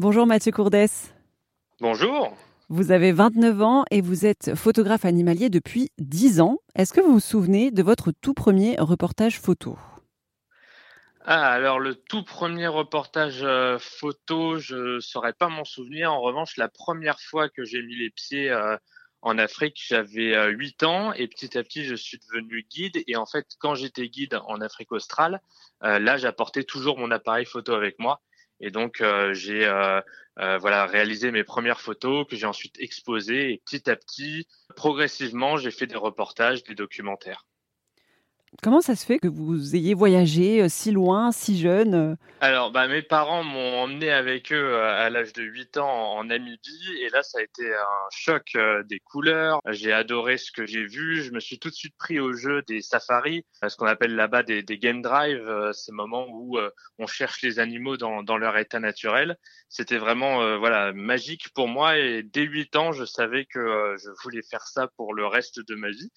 Bonjour Mathieu Courdès. Bonjour. Vous avez 29 ans et vous êtes photographe animalier depuis 10 ans. Est-ce que vous vous souvenez de votre tout premier reportage photo? Ah, alors le tout premier reportage euh, photo, je ne saurais pas m'en souvenir. En revanche, la première fois que j'ai mis les pieds euh, en Afrique, j'avais 8 euh, ans et petit à petit, je suis devenu guide. Et en fait, quand j'étais guide en Afrique australe, là, j'apportais toujours mon appareil photo avec moi. Et donc, j'ai voilà réalisé mes premières photos que j'ai ensuite exposées. Et petit à petit, progressivement, j'ai fait des reportages, des documentaires. Comment ça se fait que vous ayez voyagé euh, si loin, si jeune euh Alors, bah, mes parents m'ont emmené avec eux euh, à l'âge de 8 ans en Namibie et là, ça a été un choc des couleurs. J'ai adoré ce que j'ai vu. Je me suis tout de suite pris au jeu des safaris, ce qu'on appelle là-bas des, game drive, ces moments où on cherche les animaux dans, leur état naturel. C'était vraiment voilà magique pour moi et dès 8 ans, je savais que je voulais faire ça pour le reste de ma vie.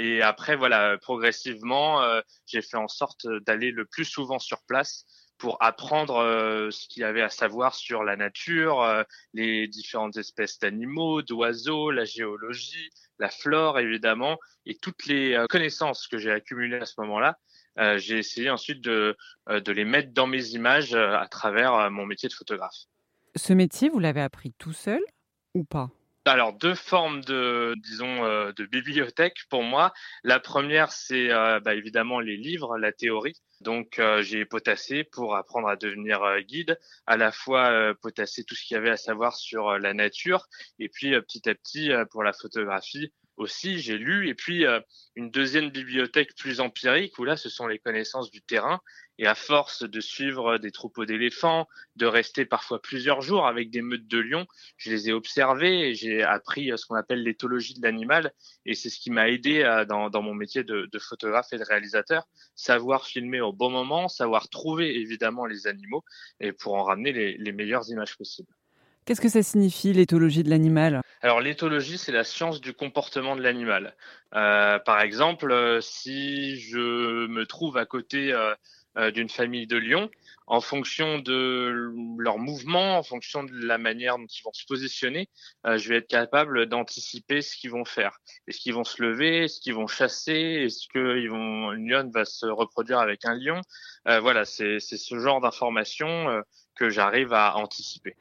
et après, voilà, progressivement, euh, j'ai fait en sorte d'aller le plus souvent sur place pour apprendre euh, ce qu'il y avait à savoir sur la nature, euh, les différentes espèces d'animaux, d'oiseaux, la géologie, la flore évidemment, et toutes les connaissances que j'ai accumulées à ce moment-là. j'ai essayé ensuite de, de les mettre dans mes images à travers mon métier de photographe. Ce métier, vous l'avez appris tout seul ou pas? Alors deux formes de disons euh, de bibliothèque pour moi. La première c'est euh, bah, évidemment les livres, la théorie. Donc euh, j'ai potassé pour apprendre à devenir guide, à la fois potasser tout ce qu'il y avait à savoir sur la nature et puis petit à petit pour la photographie aussi, j'ai lu, et puis euh, une deuxième bibliothèque plus empirique, où là, ce sont les connaissances du terrain, et à force de suivre des troupeaux d'éléphants, de rester parfois plusieurs jours avec des meutes de lions, je les ai observés et j'ai appris euh, ce qu'on appelle l'éthologie de l'animal, et c'est ce qui m'a aidé euh, dans, mon métier de, de, photographe et de réalisateur, savoir filmer au bon moment, savoir trouver évidemment les animaux, et pour en ramener les, les meilleures images possibles. Qu'est-ce que ça signifie l'éthologie de l'animal? Alors l'éthologie, c'est la science du comportement de l'animal. Euh, par exemple, euh, si je me trouve à côté euh, d'une famille de lions, en fonction de leur mouvement, en fonction de la manière dont ils vont se positionner, je vais être capable d'anticiper ce qu'ils vont faire. Est-ce qu'ils vont se lever? Est-ce qu'ils vont chasser? Est-ce vont, une lionne va se reproduire avec un lion? Voilà, c'est ce genre d'informations que j'arrive à anticiper.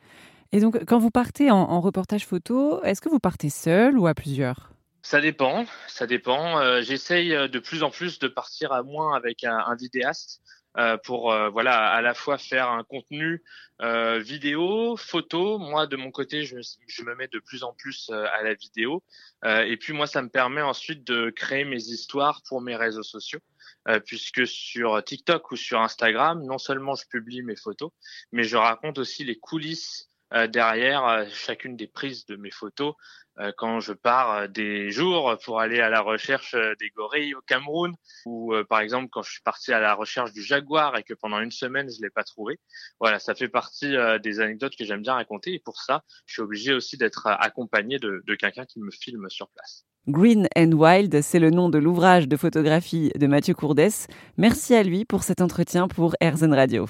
Et donc, quand vous partez en, reportage photo, est-ce que vous partez seul ou à plusieurs? Ça dépend, ça dépend. Euh, j'essaye euh, de plus en plus de partir à moins avec un, vidéaste euh, pour voilà à la fois faire un contenu vidéo, photo. Moi de mon côté, je, me mets de plus en plus à la vidéo. et puis moi, ça me permet ensuite de créer mes histoires pour mes réseaux sociaux. puisque sur TikTok ou sur Instagram, non seulement je publie mes photos, mais je raconte aussi les coulisses derrière euh, chacune des prises de mes photos euh, quand je pars des jours pour aller à la recherche des gorilles au Cameroun ou par exemple quand je suis parti à la recherche du jaguar et que pendant une semaine je l'ai pas trouvé. Voilà, ça fait partie des anecdotes que j'aime bien raconter et pour ça, je suis obligé aussi d'être accompagné de, de quelqu'un qui me filme sur place. Green and Wild, c'est le nom de l'ouvrage de photographie de Mathieu Courdès. Merci à lui pour cet entretien pour RZN Radio.